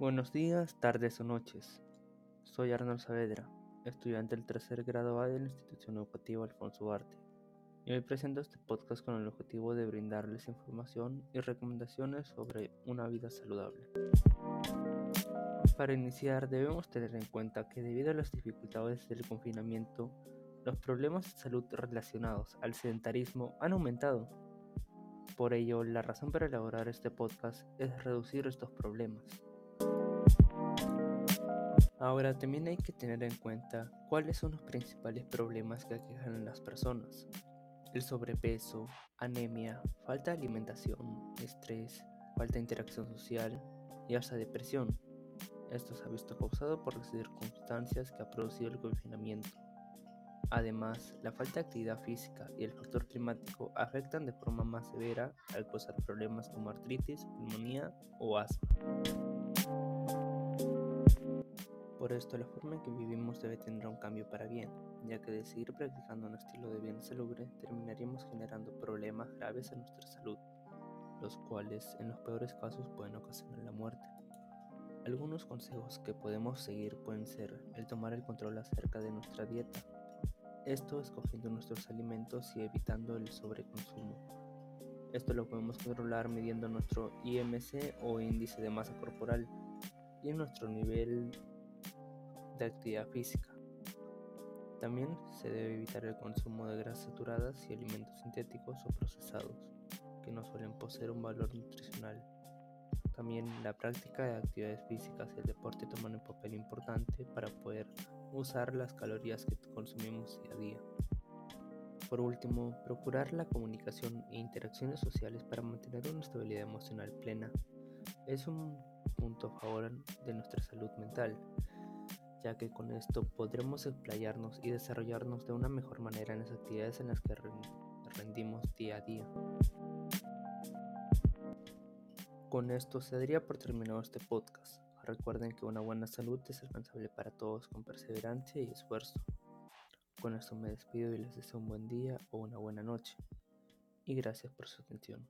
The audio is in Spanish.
Buenos días, tardes o noches. Soy Arnold Saavedra, estudiante del tercer grado A de la institución educativa Alfonso Arte, y hoy presento este podcast con el objetivo de brindarles información y recomendaciones sobre una vida saludable. Para iniciar, debemos tener en cuenta que debido a las dificultades del confinamiento, los problemas de salud relacionados al sedentarismo han aumentado. Por ello, la razón para elaborar este podcast es reducir estos problemas. Ahora también hay que tener en cuenta cuáles son los principales problemas que aquejan a las personas. El sobrepeso, anemia, falta de alimentación, estrés, falta de interacción social y hasta depresión. Esto se ha visto causado por las circunstancias que ha producido el confinamiento. Además, la falta de actividad física y el factor climático afectan de forma más severa al causar problemas como artritis, pulmonía o asma. Por esto, la forma en que vivimos debe tener un cambio para bien, ya que de seguir practicando un estilo de vida salubre terminaríamos generando problemas graves a nuestra salud, los cuales en los peores casos pueden ocasionar la muerte. Algunos consejos que podemos seguir pueden ser el tomar el control acerca de nuestra dieta, esto escogiendo nuestros alimentos y evitando el sobreconsumo. Esto lo podemos controlar midiendo nuestro IMC o índice de masa corporal y nuestro nivel actividad física. También se debe evitar el consumo de grasas saturadas y alimentos sintéticos o procesados, que no suelen poseer un valor nutricional. También la práctica de actividades físicas y el deporte toman un papel importante para poder usar las calorías que consumimos día a día. Por último, procurar la comunicación e interacciones sociales para mantener una estabilidad emocional plena es un punto a favor de nuestra salud mental, ya que con esto podremos explayarnos y desarrollarnos de una mejor manera en las actividades en las que rendimos día a día. Con esto se daría por terminado este podcast. Recuerden que una buena salud es alcanzable para todos con perseverancia y esfuerzo. Con esto me despido y les deseo un buen día o una buena noche. Y gracias por su atención.